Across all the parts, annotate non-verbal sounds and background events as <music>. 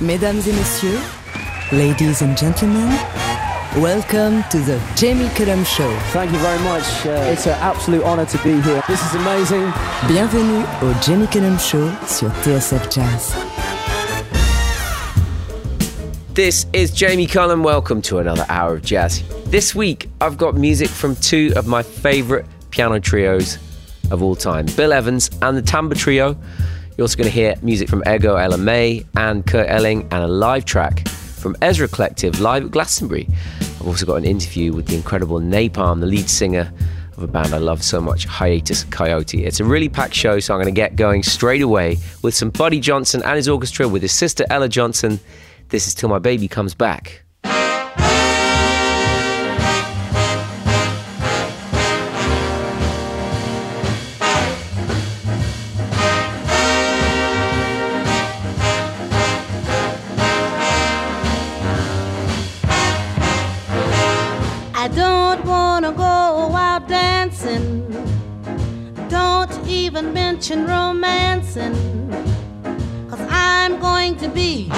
Mesdames et messieurs, ladies and gentlemen, welcome to the Jamie Cullum Show. Thank you very much. Uh, it's an absolute honor to be here. This is amazing. Bienvenue au Jamie Cullum Show sur TSF Jazz. This is Jamie Cullum. Welcome to another hour of jazz. This week, I've got music from two of my favourite piano trios of all time Bill Evans and the Timbre Trio. You're also going to hear music from Ego Ella May and Kurt Elling and a live track from Ezra Collective live at Glastonbury. I've also got an interview with the incredible Nai Palm, the lead singer of a band I love so much, Hiatus Kaiyote. It's a really packed show, so I'm going to get going straight away with some Buddy Johnson and his orchestra with his sister Ella Johnson. This is Till My Baby Comes Back. Mention romancing. Cause I'm going to be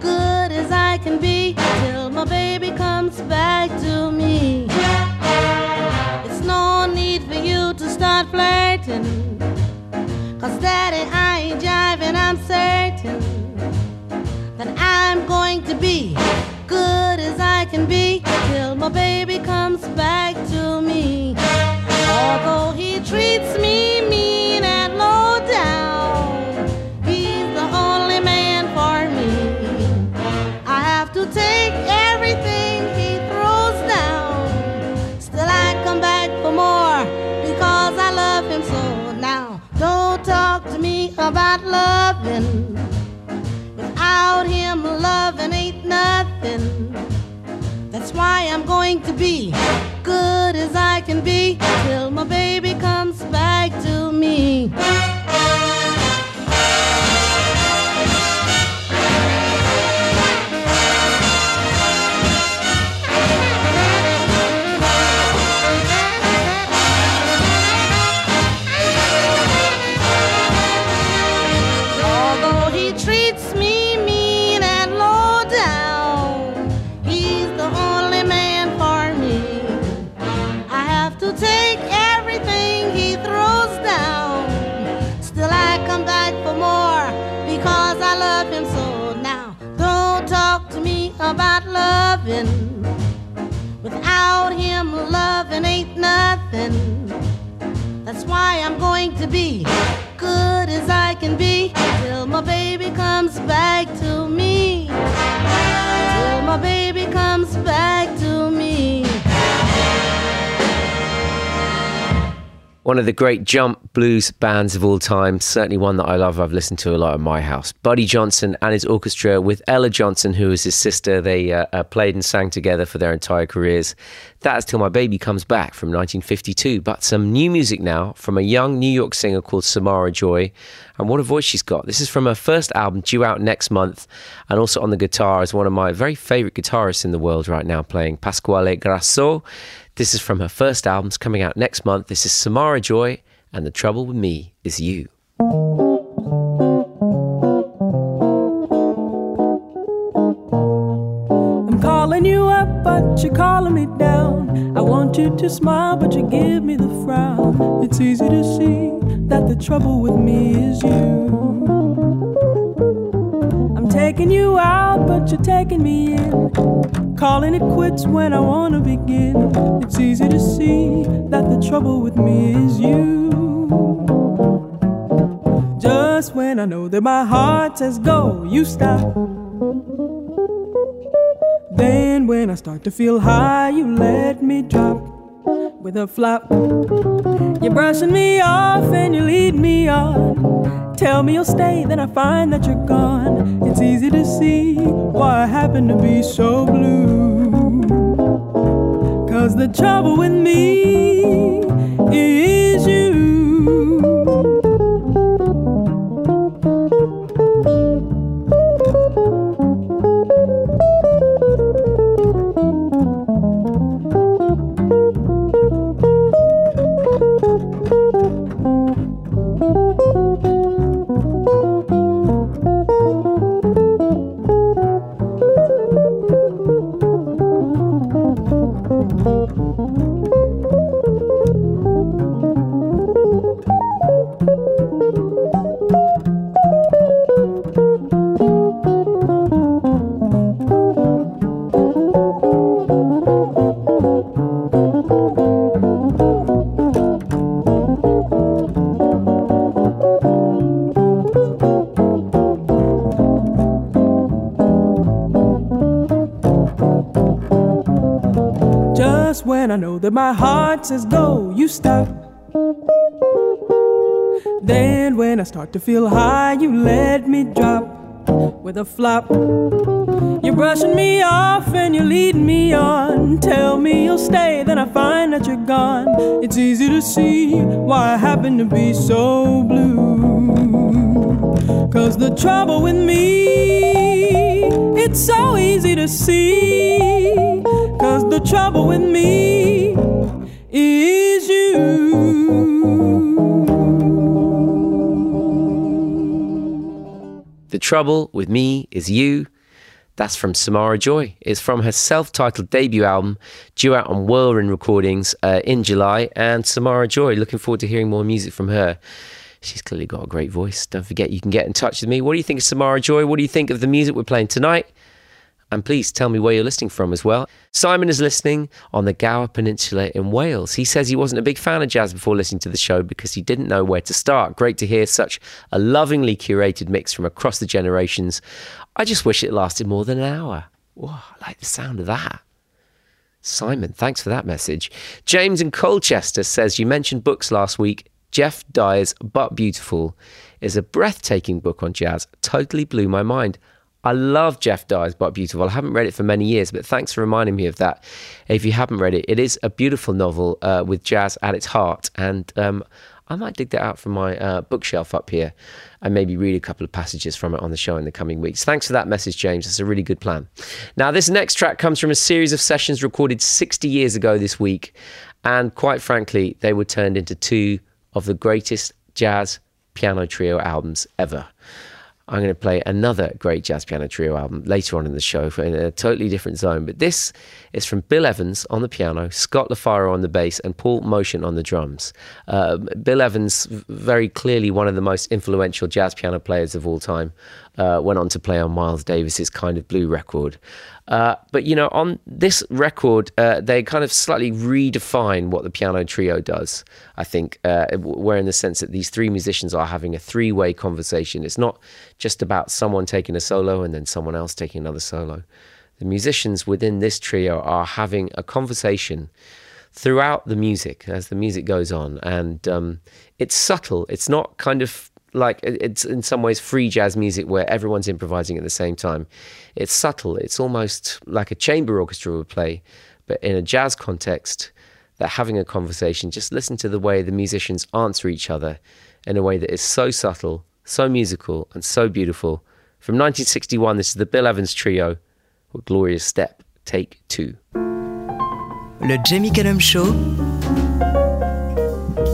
good as I can be till my baby comes back to me. It's no need for you to start flirting. Cause daddy, I ain't jiving, I'm certain that I'm going to be good as I can be till my baby comes back to me. Although he treats me be good as I can be One of the great jump blues bands of all time, certainly one that I love. I've listened to a lot at my house. Buddy Johnson and his orchestra with Ella Johnson, who is his sister. They uh, uh, played and sang together for their entire careers. That's Till My Baby Comes Back from 1952. But some new music now from a young New York singer called Samara Joy. And what a voice she's got. This is from her first album, due out next month. And also on the guitar is one of my very favorite guitarists in the world right now, playing Pasquale Grasso. This is from her first album, it's coming out next month. This is Samara Joy, and The Trouble with Me is You. I'm calling you up, but you're calling me down. I want you to smile, but you give me the frown. It's easy to see that the trouble with me is you. I'm taking you out, but you're taking me in. Calling it quits when I wanna begin. It's easy to see that the trouble with me is you. Just when I know that my heart says go, you stop. Then when I start to feel high, you let me drop with a flop. You're brushing me off and you lead me on. Tell me you'll stay, then I find that you're gone. It's easy to see why I happen to be so blue. Cause the trouble with me is you. My heart says go, you stop. Then when I start to feel high, you let me drop with a flop. You're brushing me off and you're leading me on. Tell me you'll stay, then I find that you're gone. It's easy to see why I happen to be so blue. Cause the trouble with me, it's so easy to see. Cause the trouble with me is you. The trouble with me is you. That's from Samara Joy. It's from her self titled debut album, due out on Whirlwind Recordings uh, in July. And Samara Joy, looking forward to hearing more music from her. She's clearly got a great voice. Don't forget, you can get in touch with me. What do you think of Samara Joy? What do you think of the music we're playing tonight? And please tell me where you're listening from as well. Simon is listening on the Gower Peninsula in Wales. He says he wasn't a big fan of jazz before listening to the show because he didn't know where to start. Great to hear such a lovingly curated mix from across the generations. I just wish it lasted more than an hour. Whoa, I like the sound of that. Simon, thanks for that message. James in Colchester says you mentioned books last week. Geoff Dyer's But Beautiful is a breathtaking book on jazz. Totally blew my mind. I love Geoff Dyer's But Beautiful. I haven't read it for many years, but thanks for reminding me of that. If you haven't read it, it is a beautiful novel uh, with jazz at its heart. And um, I might dig that out from my uh, bookshelf up here and maybe read a couple of passages from it on the show in the coming weeks. Thanks for that message, James. That's a really good plan. Now, this next track comes from a series of sessions recorded 60 years ago this week. And quite frankly, they were turned into two of the greatest jazz piano trio albums ever. I'm going to play another great jazz piano trio album later on in the show in a totally different zone. But this is from Bill Evans on the piano, Scott LaFaro on the bass, and Paul Motian on the drums. Uh, Bill Evans, very clearly one of the most influential jazz piano players of all time, uh, went on to play on Miles Davis's Kind of Blue record. Uh, but you know, on this record, uh, they kind of slightly redefine what the piano trio does. I think, uh, where in the sense that these three musicians are having a three-way conversation. It's not just about someone taking a solo and then someone else taking another solo. The musicians within this trio are having a conversation throughout the music as the music goes on, and um, it's subtle. It's not kind of like it's in some ways free jazz music where everyone's improvising at the same time. It's subtle. It's almost like a chamber orchestra would play, but in a jazz context, they're having a conversation. Just listen to the way the musicians answer each other in a way that is so subtle, so musical, and so beautiful. From 1961, this is the Bill Evans Trio with Gloria's Step, Take Two. Le Jamie Cullum Show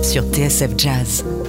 sur TSF Jazz.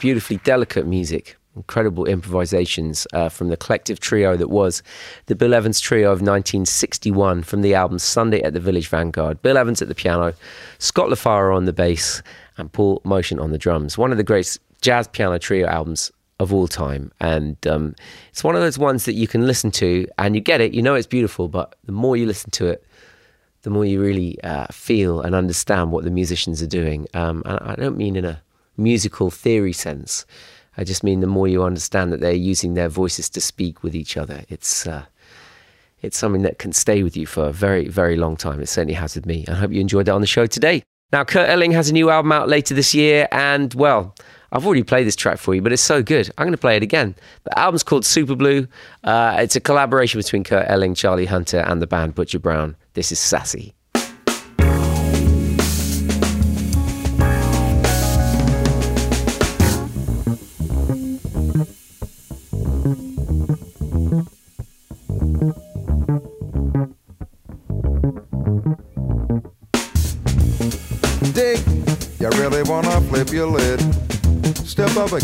Beautifully delicate music, incredible improvisations uh, from the collective trio that was the Bill Evans Trio of 1961 from the album Sunday at the Village Vanguard. Bill Evans at the piano, Scott LaFaro on the bass, and Paul Motian on the drums. One of the great jazz piano trio albums of all time. And um, it's one of those ones that you can listen to and you get it, you know it's beautiful, but the more you listen to it, the more you really uh, feel and understand what the musicians are doing. Um, and I don't mean in a musical theory sense. I just mean the more you understand that they're using their voices to speak with each other, it's uh, it's something that can stay with you for a very, very long time. It certainly has with me. I hope you enjoyed that on the show today. Now, Kurt Elling has a new album out later this year, and well, I've already played this track for you, but it's so good. I'm going to play it again. The album's called Super Blue. Uh, it's a collaboration between Kurt Elling, Charlie Hunter, and the band Butcher Brown. This is Sassy.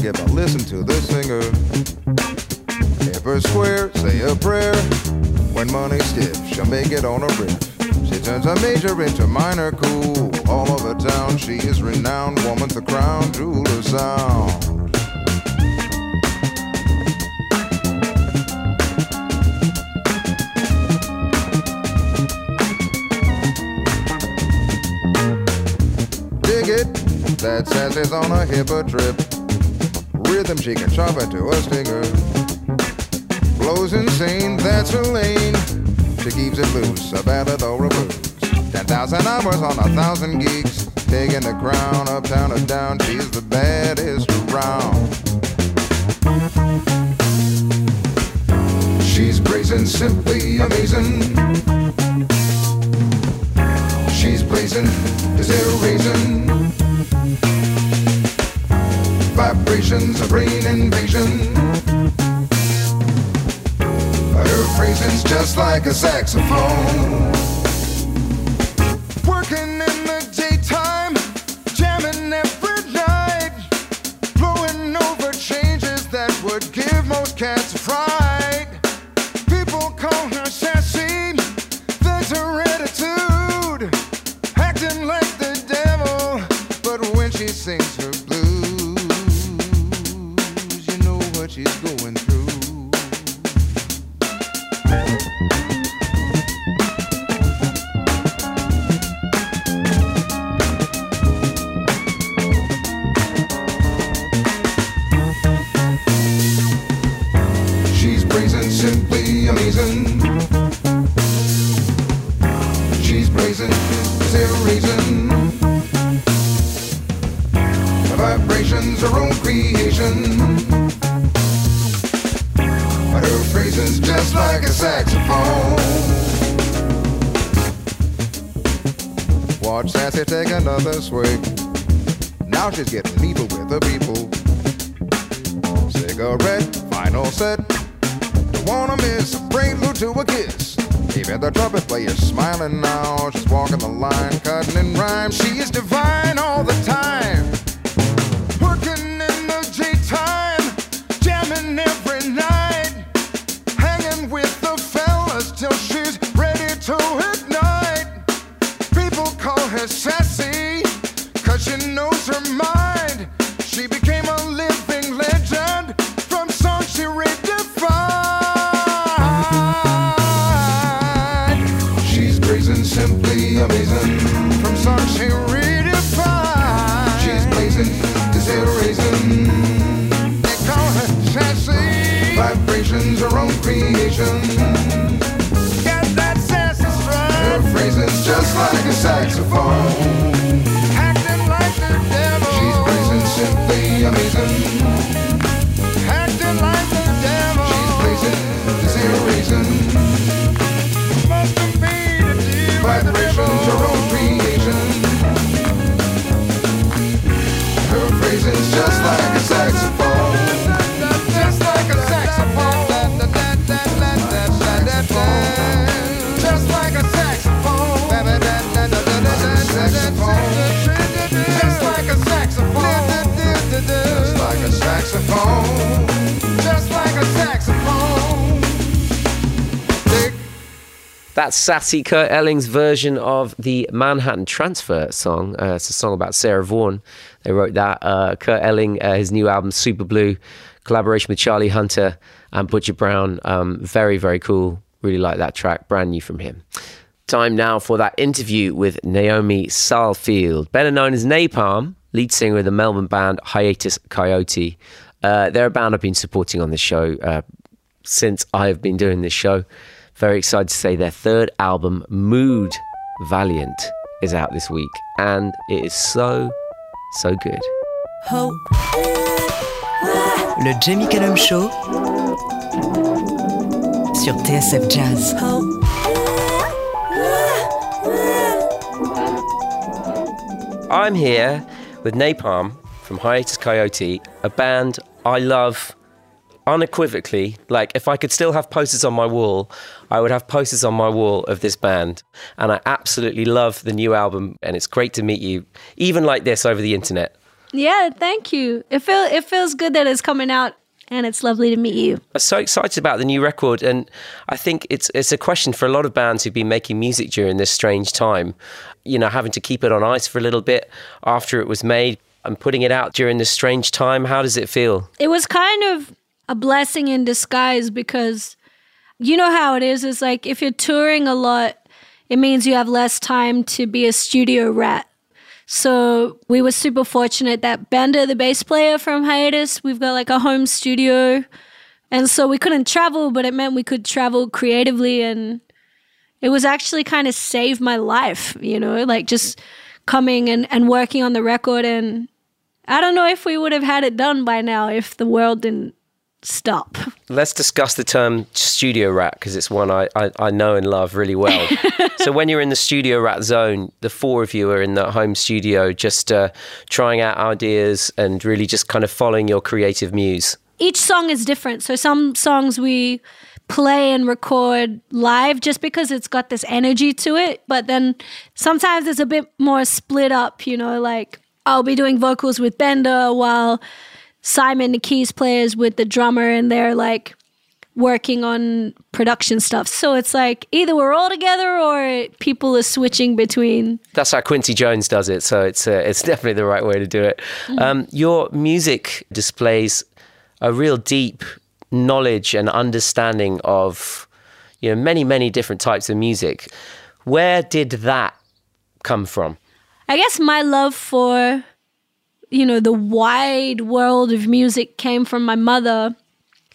Give listen to the singer. Her square, say a prayer. When money's stiff, she'll make it on a riff. She turns a major into minor cool. All over town, she is renowned. Woman's the crown jewel of sound. That Sassy's on a hipper trip. Rhythm she can chop it to a stinger. Flows insane, that's her lane. She keeps it loose, a ballad or a. Ten thousand hours on a thousand geeks. Taking the crown uptown or down, she's the baddest around. She's brazen, simply amazing. She's blazing, is there a reason? Vibrations of brain invasion. Her phrasing's just like a saxophone. Working in the daytime, jamming every night, blowing over changes that would give most cats a fright. That's Sassy Kurt Elling's version of the Manhattan Transfer song. Uh, it's a song about Sarah Vaughan. They wrote that. Uh, Kurt Elling, uh, his new album Super Blue, collaboration with Charlie Hunter and Butcher Brown. Um, very, very cool. Really like that track. Brand new from him. Time now for that interview with Naomi Saalfield, better known as Nai Palm, lead singer of the Melbourne band Hiatus Kaiyote. Uh, they're a band I've been supporting on the show uh, since I've been doing this show. Very excited to say their third album, Mood Valiant, is out this week, and it is so, so good. Le Jamie Cullum Show sur TSF Jazz. I'm here with Nai Palm from Hiatus Kaiyote, a band I love unequivocally. Like, if I could still have posters on my wall, I would have posters on my wall of this band. And I absolutely love the new album, and it's great to meet you, even like this over the internet. Yeah, thank you. It feel it feels good that it's coming out and it's lovely to meet you. I'm so excited about the new record, and I think it's it's a question for a lot of bands who've been making music during this strange time. You know, having to keep it on ice for a little bit after it was made and putting it out during this strange time. How does it feel? It was kind of a blessing in disguise because you know how it is. It's like if you're touring a lot, it means you have less time to be a studio rat. So we were super fortunate that Bender, the bass player from Hiatus, we've got like a home studio. And so we couldn't travel, but it meant we could travel creatively. And it was actually kind of saved my life, you know, like just coming and, and working on the record. And I don't know if we would have had it done by now if the world didn't stop. Let's discuss the term studio rat because it's one I, I, I, know and love really well. <laughs> so, when you're in the studio rat zone, the four of you are in the home studio just uh, trying out ideas and really just kind of following your creative muse. Each song is different. So, some songs we play and record live just because it's got this energy to it. But then sometimes it's a bit more split up, you know, like I'll be doing vocals with Bender while Simon, the keys players with the drummer, and they're like working on production stuff. So it's like either we're all together or people are switching between. That's how Quincy Jones does it. So it's uh, it's <laughs> definitely the right way to do it. Mm-hmm. Um, your music displays a real deep knowledge and understanding of you know many many different types of music. Where did that come from? I guess my love for you know, the wide world of music came from my mother.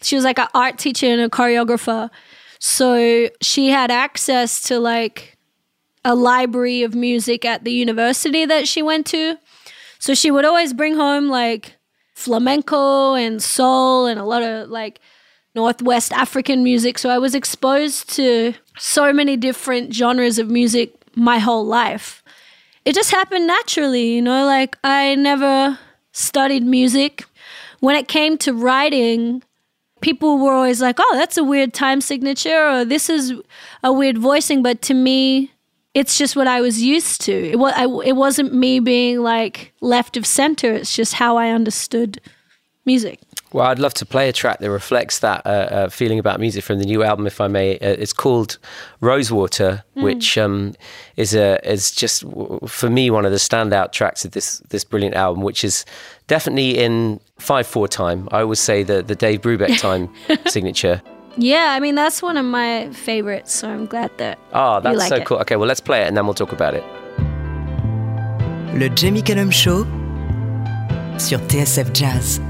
She was like an art teacher and a choreographer. So she had access to like a library of music at the university that she went to. So she would always bring home like flamenco and soul and a lot of like Northwest African music. So I was exposed to so many different genres of music my whole life it just happened naturally, you know, like I never studied music. When it came to writing, people were always like, oh, that's a weird time signature, or this is a weird voicing. But to me, it's just what I was used to. It, was, I, it wasn't me being like left of center, it's just how I understood music. Well, I'd love to play a track that reflects that uh, uh, feeling about music from the new album, if I may. Uh, it's called Rosewater, mm. which um, is a is just for me one of the standout tracks of this this brilliant album, which is definitely in five four time. I always say the the Dave Brubeck <laughs> time signature. Yeah, I mean that's one of my favorites, so I'm glad that. Oh, that's like so it. cool. Okay, well let's play it and then we'll talk about it. Le Jamie Cullum Show sur TSF Jazz.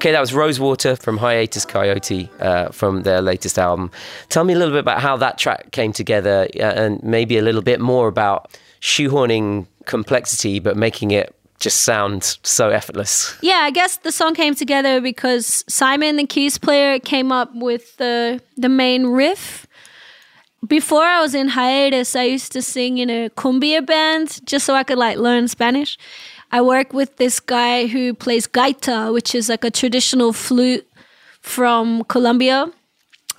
Okay, that was Rosewater from Hiatus Kaiyote uh, from their latest album. Tell me a little bit about how that track came together uh, and maybe a little bit more about shoehorning complexity but making it just sound so effortless. Yeah, I guess the song came together because Simon, the keys player, came up with the the main riff, before I was in hiatus, I used to sing in a cumbia band just so I could like learn Spanish. I work with this guy who plays gaita, which is like a traditional flute from Colombia.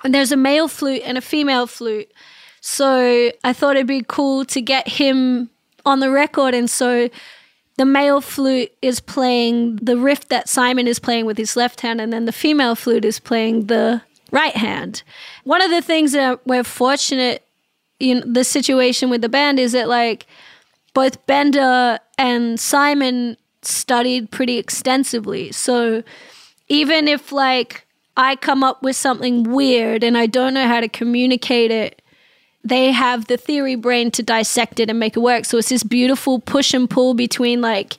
And there's a male flute and a female flute. So I thought it'd be cool to get him on the record. And so the male flute is playing the riff that Simon is playing with his left hand, and then the female flute is playing the right hand. One of the things that we're fortunate in the situation with the band is that like both Bender and Simon studied pretty extensively. So even if like I come up with something weird and I don't know how to communicate it, they have the theory brain to dissect it and make it work. So it's this beautiful push and pull between like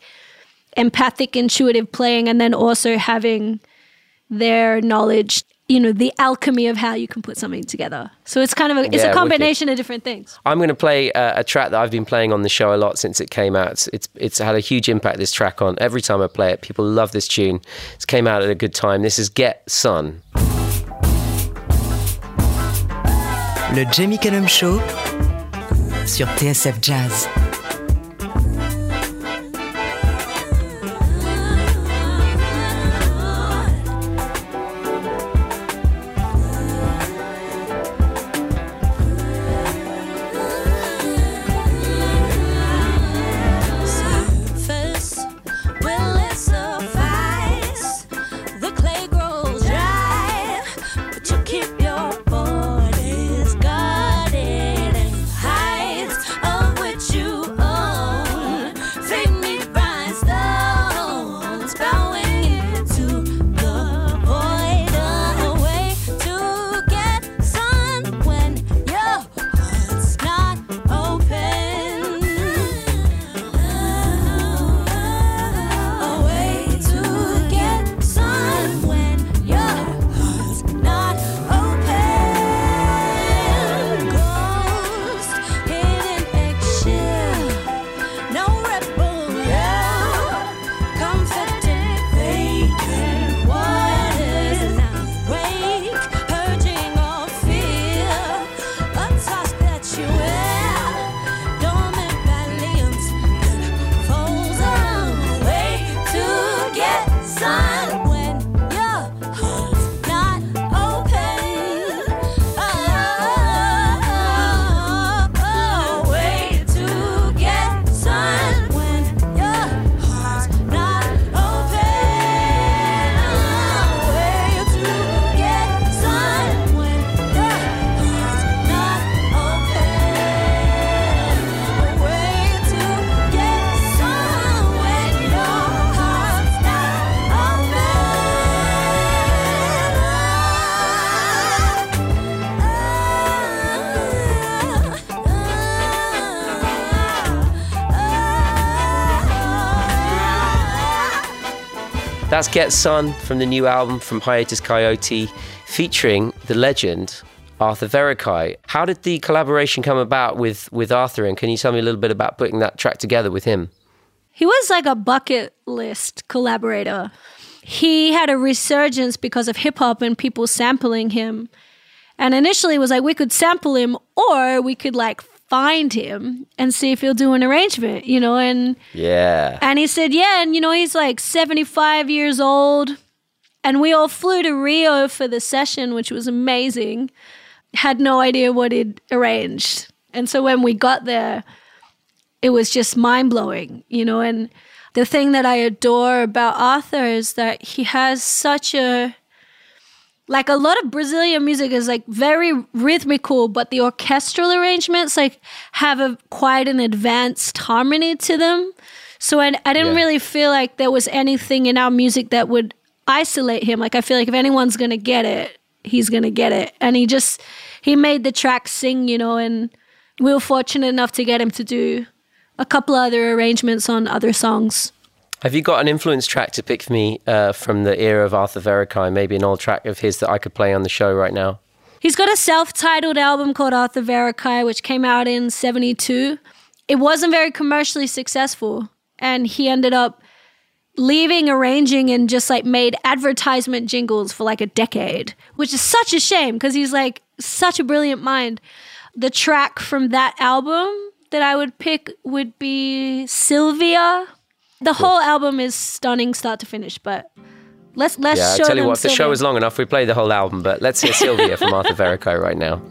empathic, intuitive playing and then also having their knowledge, you know, the alchemy of how you can put something together. So it's kind of a, it's Yeah, a combination of different things. I'm going to play a, a track that I've been playing on the show a lot since it came out. It's, it's it's had a huge impact. This track on every time I play it, people love this tune. It's came out at a good time. This is Get Sun. Le Jamie Cullum Show sur TSF Jazz. That's Get Sun from the new album from Hiatus Kaiyote, featuring the legend Arthur Verocai. How did the collaboration come about with with Arthur? And can you tell me a little bit about putting that track together with him? He was like a bucket list collaborator. He had a resurgence because of hip hop and people sampling him. And initially it was like we could sample him or we could like find him and see if he'll do an arrangement, you know, and Yeah. and he said, "Yeah, and you know, he's like 75 years old." And we all flew to Rio for the session, which was amazing. Had no idea what he'd arranged. And so when we got there, it was just mind blowing, you know. And the thing that I adore about Arthur is that he has such a like a lot of Brazilian music is like very rhythmical, but the orchestral arrangements like have a quite an advanced harmony to them. So I, I didn't Yeah. really feel like there was anything in our music that would isolate him. Like I feel like if anyone's gonna get it, he's gonna get it. And he just he made the track sing, you know, and we were fortunate enough to get him to do a couple other arrangements on other songs. Have you got an influence track to pick for me uh, from the era of Arthur Verocai? Maybe an old track of his that I could play on the show right now. He's got a self-titled album called Arthur Verocai, which came out in '72. It wasn't very commercially successful, and he ended up leaving arranging and just like made advertisement jingles for like a decade, which is such a shame because he's like such a brilliant mind. the track from that album that I would pick would be Sylvia. The whole album is stunning, start to finish. But let's let's Yeah, I show tell you them what, if the show is long enough, we play the whole album. But let's hear Sylvia from Arthur Verocai right now.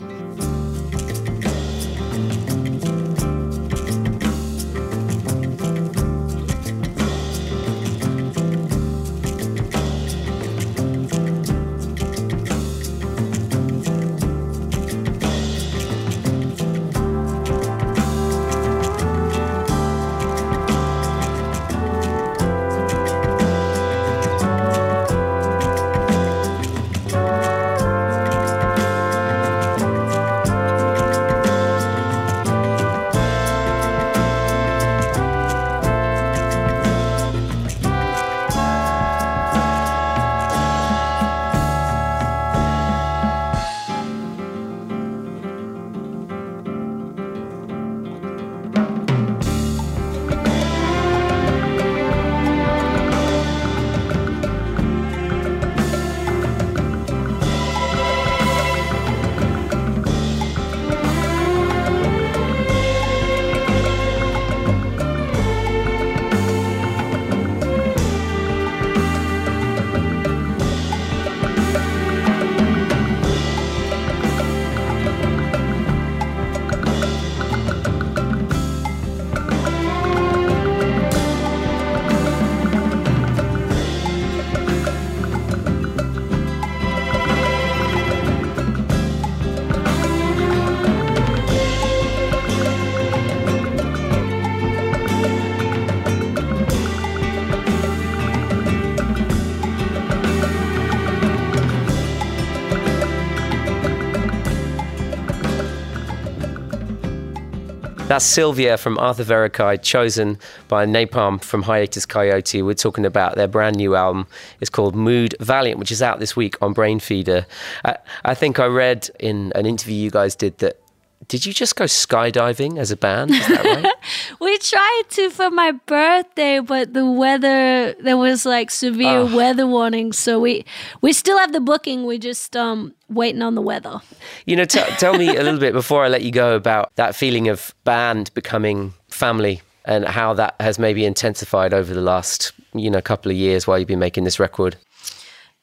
That's Sylvia from Arthur Verocai, chosen by Nai Palm from Hiatus Kaiyote. We're talking about their brand new album. It's called Mood Valiant, which is out this week on Brainfeeder. I, I think I read in an interview you guys did that. Did you just go skydiving as a band? Is that right? <laughs> We tried to for my birthday, but the weather there was like severe Oh. weather warnings, so we we still have the booking. We just um waiting on the weather. You know, t- tell me <laughs> a little bit before I let you go about that feeling of band becoming family and how that has maybe intensified over the last, you know, couple of years while you've been making this record.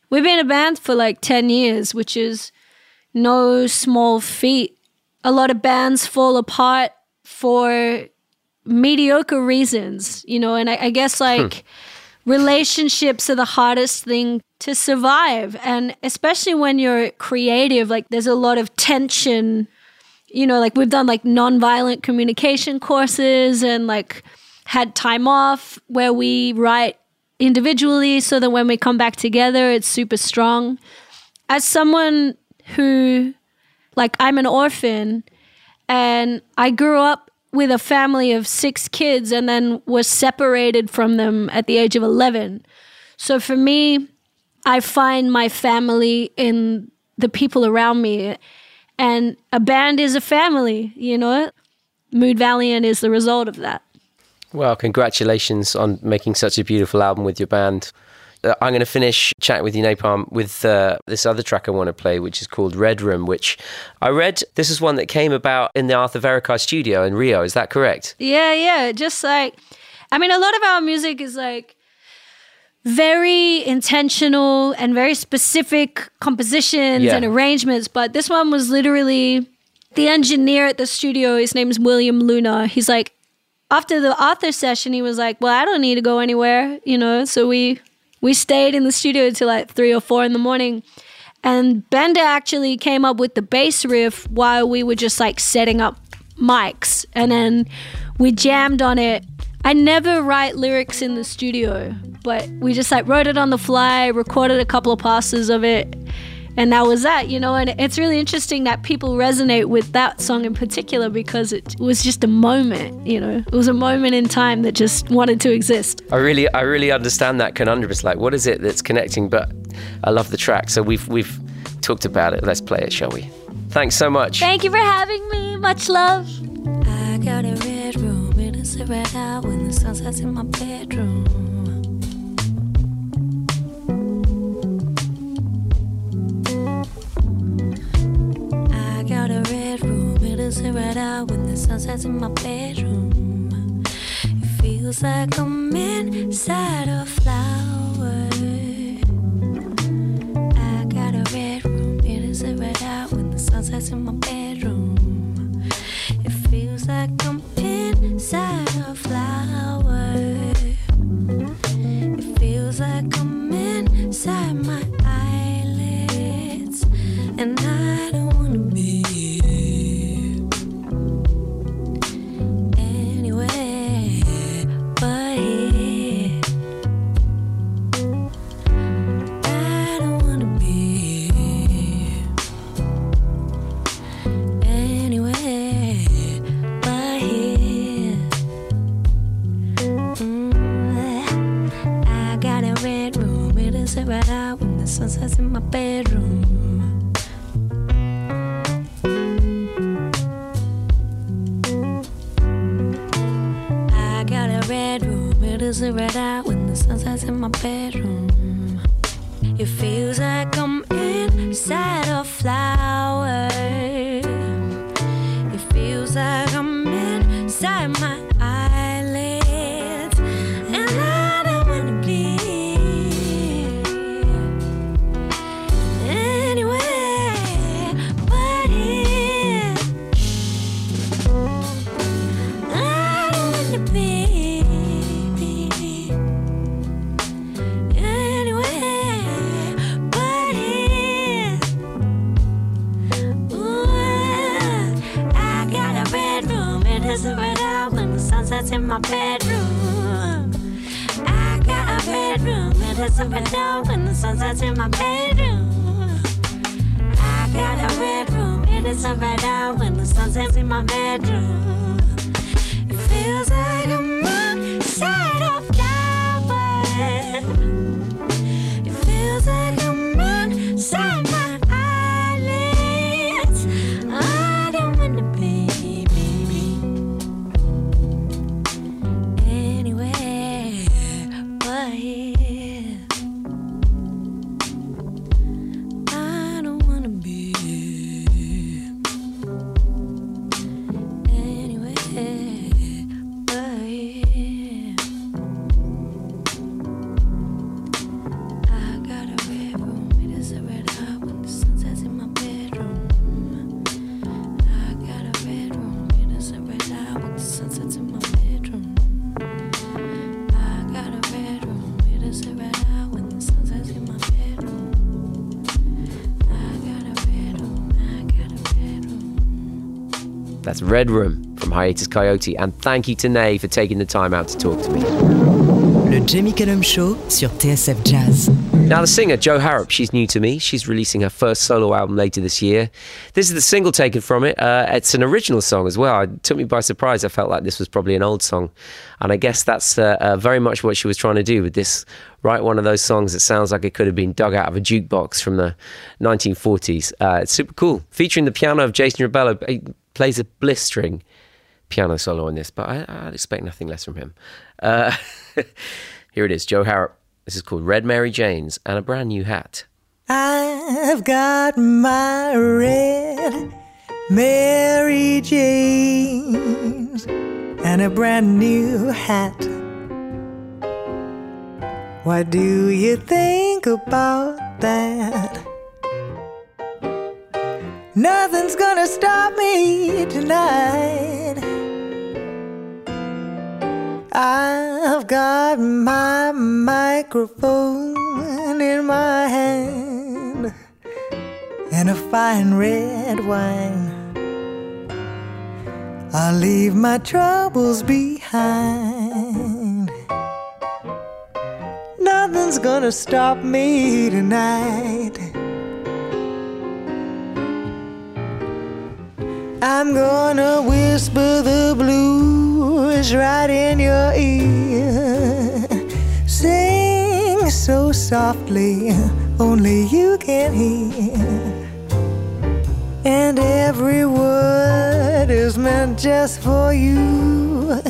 We've been a band for like 10 years, which is no small feat. A lot of bands fall apart for mediocre reasons, you know, and I, I guess hmm. like relationships are the hardest thing to survive. And especially when you're creative, like there's a lot of tension. You know, like we've done like nonviolent communication courses and like had time off where we write individually so that when we come back together, it's super strong. As someone who, like, I'm an orphan and I grew up with a family of six kids and then was separated from them at the age of 11. So for me, I find my family in the people around me. And a band is a family, you know? Mood Valiant is the result of that. Well, congratulations on making such a beautiful album with your band. Uh, I'm going to finish chatting with you, Nai Palm, with uh, this other track I want to play, which is called Red Room, which I read this is one that came about in the Arthur Verocai studio in Rio. Is that correct? Yeah, yeah. Just like, I mean, a lot of our music is like very intentional and very specific compositions Yeah. and arrangements. But this one was literally the engineer at the studio. His name's William Luna. He's like, after the Arthur session, he was like, "Well, I don't need to go anywhere," you know. So we we stayed in the studio until like three or four in the morning. And Bender actually came up with the bass riff while we were just like setting up mics. And then we jammed on it. I never write lyrics in the studio, but we just like wrote it on the fly, recorded a couple of passes of it. And that was that, you know. And it's really interesting that people resonate with that song in particular because it was just a moment, you know. It was a moment in time that just wanted to exist. I really, I really understand that conundrum. It's like, what is it that's connecting? But I love the track, so we've we've talked about it. Let's play it, shall we? Thanks so much. Thank you for having me. Much love. I got a red room, it's a red out when the sun sets in my bedroom. It right out when the sun sets in my bedroom. It feels like I'm inside a flower. I got a red room, it right out when the sun sets in my bedroom. It feels like I'm inside a flower. In my bedroom. I got a red room, it is right out when the sun sets in my bedroom. It feels like I'm inside That's Red Room from Hiatus Kaiyote. And thank you to Nai for taking the time out to talk to me. Le Jamie Cullum Show sur TSF Jazz. Now, the singer, Jo Harrop, she's new to me. She's releasing her first solo album later this year. This is the single taken from it. Uh, it's an original song as well. It took me by surprise. I felt like this was probably an old song. And I guess that's uh, uh, very much what she was trying to do with this. Write one of those songs that sounds like it could have been dug out of a jukebox from the 1940s. Uh, it's super cool. Featuring the piano of Jason Rebello. Plays a blistering piano solo on this, but I, I'd expect nothing less from him. Uh, <laughs> here it is, Jo Harrop. This is called Red Mary Jane's and a brand new hat. I've got my red Mary Jane's and a brand new hat. What do you think about that? Nothing's gonna stop me tonight. I've got my microphone in my hand and a fine red wine. I'll leave my troubles behind. Nothing's gonna stop me tonight. I'm gonna whisper the blues right in your ear. Sing so softly, only you can hear. And every word is meant just for you.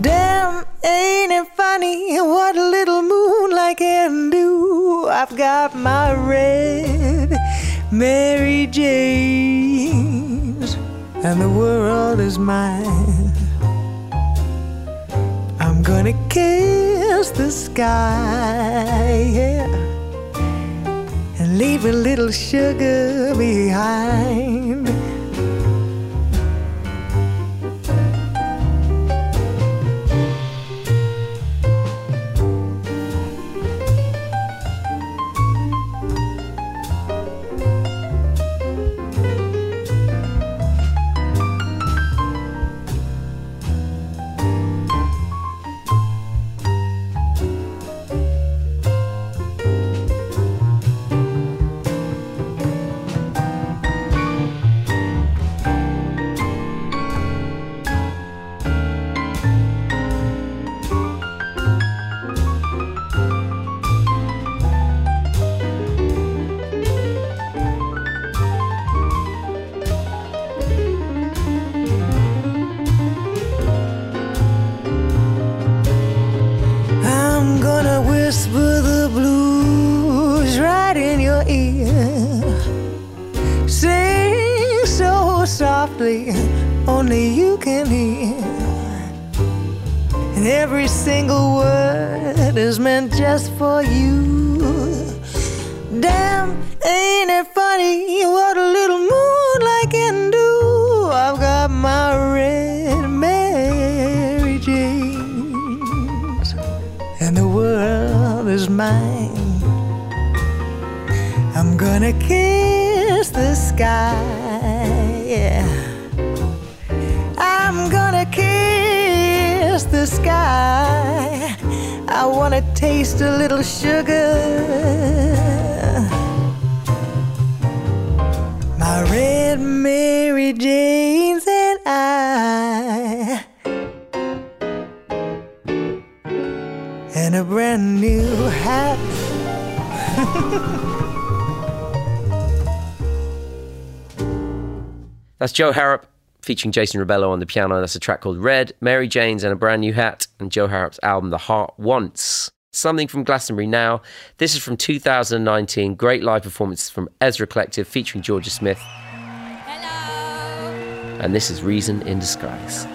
Damn, ain't it funny what a little moonlight can do? I've got my red Mary Jane's and the world is mine. I'm gonna kiss the sky, yeah, and leave a little sugar behind. Every single word is meant just for you. Damn, ain't it funny what a little moonlight can do? I've got my red Mary Janes and the world is mine. I'm gonna kiss the sky. Yeah. Kiss the sky. I wanna taste a little sugar. My red Mary Janes and I. and a brand new hat. That's Jo Harrop featuring Jason Rebello on the piano. That's a track called Red, Mary Jane's and a brand new hat, and Jo Harrop's album The Heart Wants. Something from Glastonbury now. This is from 2019. Great live performance from Ezra Collective featuring Jorja Smith. Hello. And this is Reason in Disguise.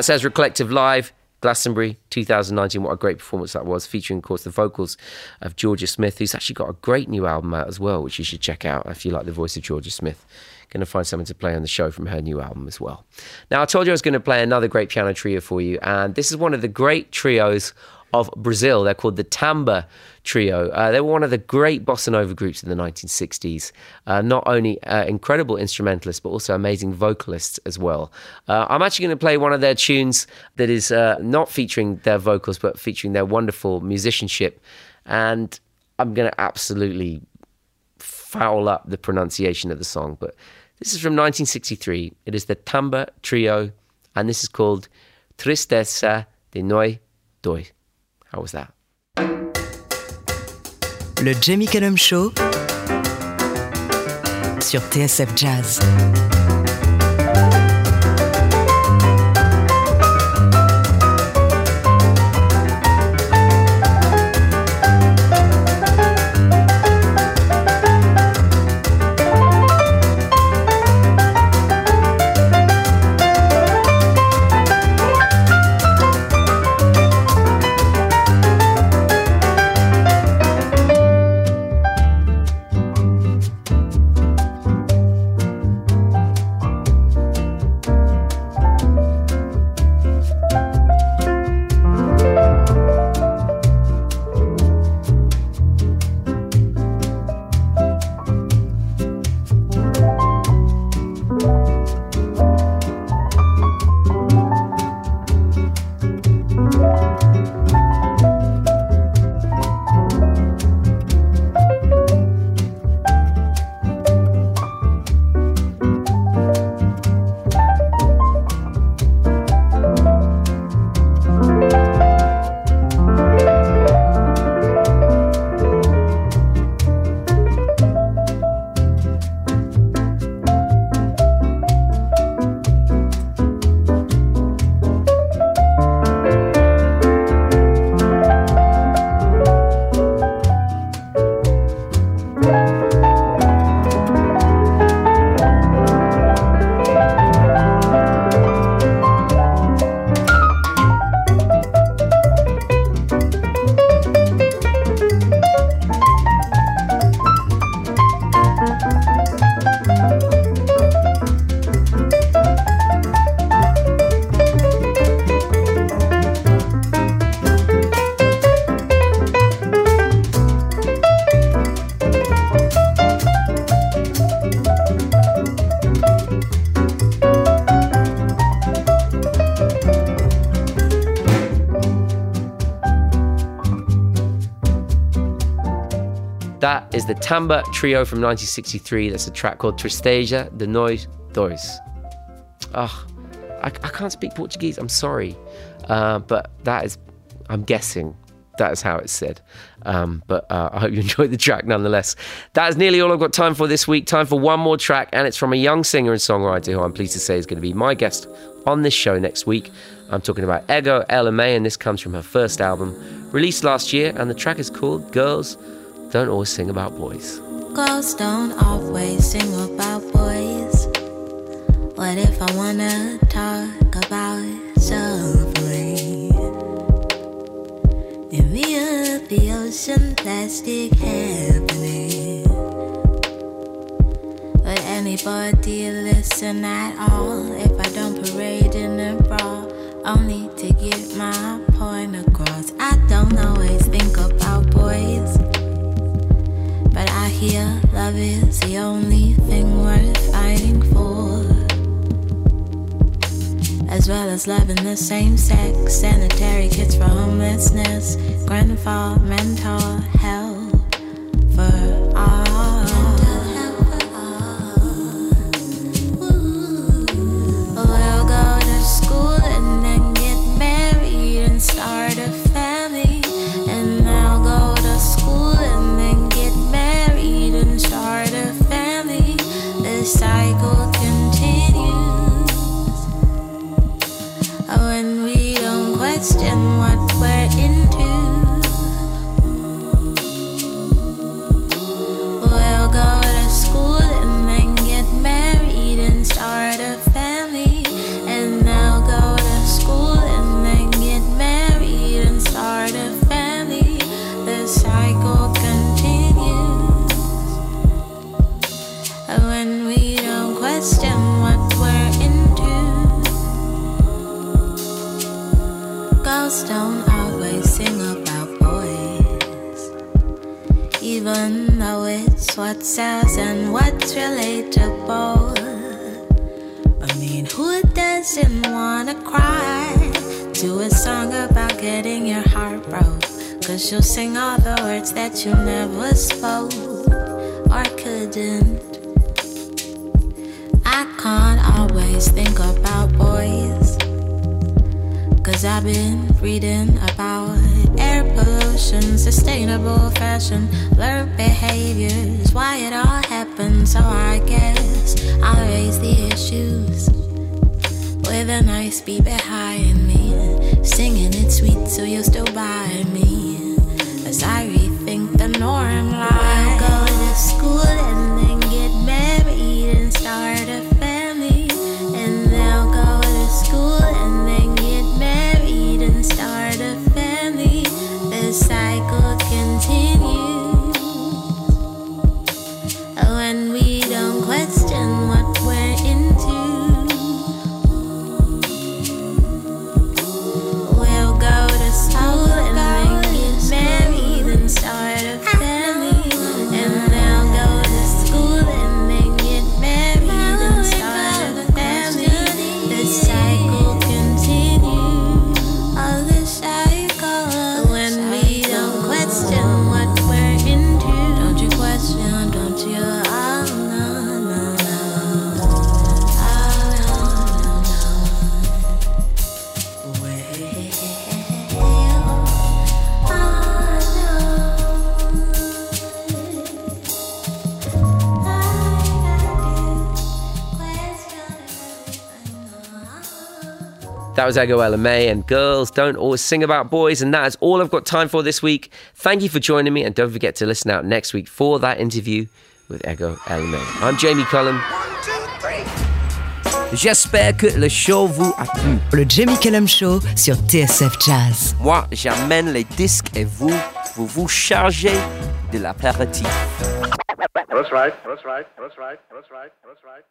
That's Ezra Collective Live, Glastonbury 2019. What a great performance that was, featuring, of course, the vocals of Jorja Smith, who's actually got a great new album out as well, which you should check out if you like the voice of Jorja Smith. Going to find something to play on the show from her new album as well. Now, I told you I was going to play another great piano trio for you, and this is one of the great trios of Brazil. They're called the Tamba Trio. Uh, they were one of the great bossa nova groups in the 1960s. Uh, not only uh, incredible instrumentalists, but also amazing vocalists as well. Uh, I'm actually going to play one of their tunes that is uh, not featuring their vocals, but featuring their wonderful musicianship. And I'm going to absolutely foul up the pronunciation of the song, but this is from 1963. It is the Tamba Trio, and this is called Tristeza de Noi Doi. How was that? Le Jamie Cullum Show sur TSF Jazz. The Tamba Trio from 1963. That's a track called Tristeza de Nós Dois. Oh, I, I can't speak Portuguese. I'm sorry. Uh, but that is, I'm guessing, that is how it's said. Um, but uh, I hope you <laughs> enjoyed the track nonetheless. That is nearly all I've got time for this week. Time for one more track, and it's from a young singer and songwriter who I'm pleased to say is going to be my guest on this show next week. I'm talking about Ego May, and this comes from her first album, released last year, and the track is called Girls Don't Always Sing About Boys. Girls don't always sing about boys. What if I wanna talk about suffering? In the, the ocean, plastic happening. Would anybody listen at all if I don't parade in a bra? Only to get my point across. I don't always think about boys. I hear love is the only thing worth fighting for. As well as loving the same sex, sanitary kits for homelessness, grandfather mental health for relatable. I mean, who doesn't wanna cry to a song about getting your heart broke? Cause you'll sing all the words that you never spoke or couldn't. I can't always think about boys. Cause I've been reading about air pollution, sustainable fashion, learned behaviors, why it all happened. So I guess I'll raise the issues with a nice beat behind me. Singing was Ego Ella May, and girls don't always sing about boys. And that is all I've got time for this week. Thank you for joining me, and don't forget to listen out next week for that interview with Ego May. I'm Jamie Cullum. One, two, three. J'espère que le show vous a plu. Le Jamie Cullum Show sur TSF Jazz. Moi, j'amène les disques et vous, vous vous chargez de l'apéritif. That's right. That's right. That's right. That's right. That's right.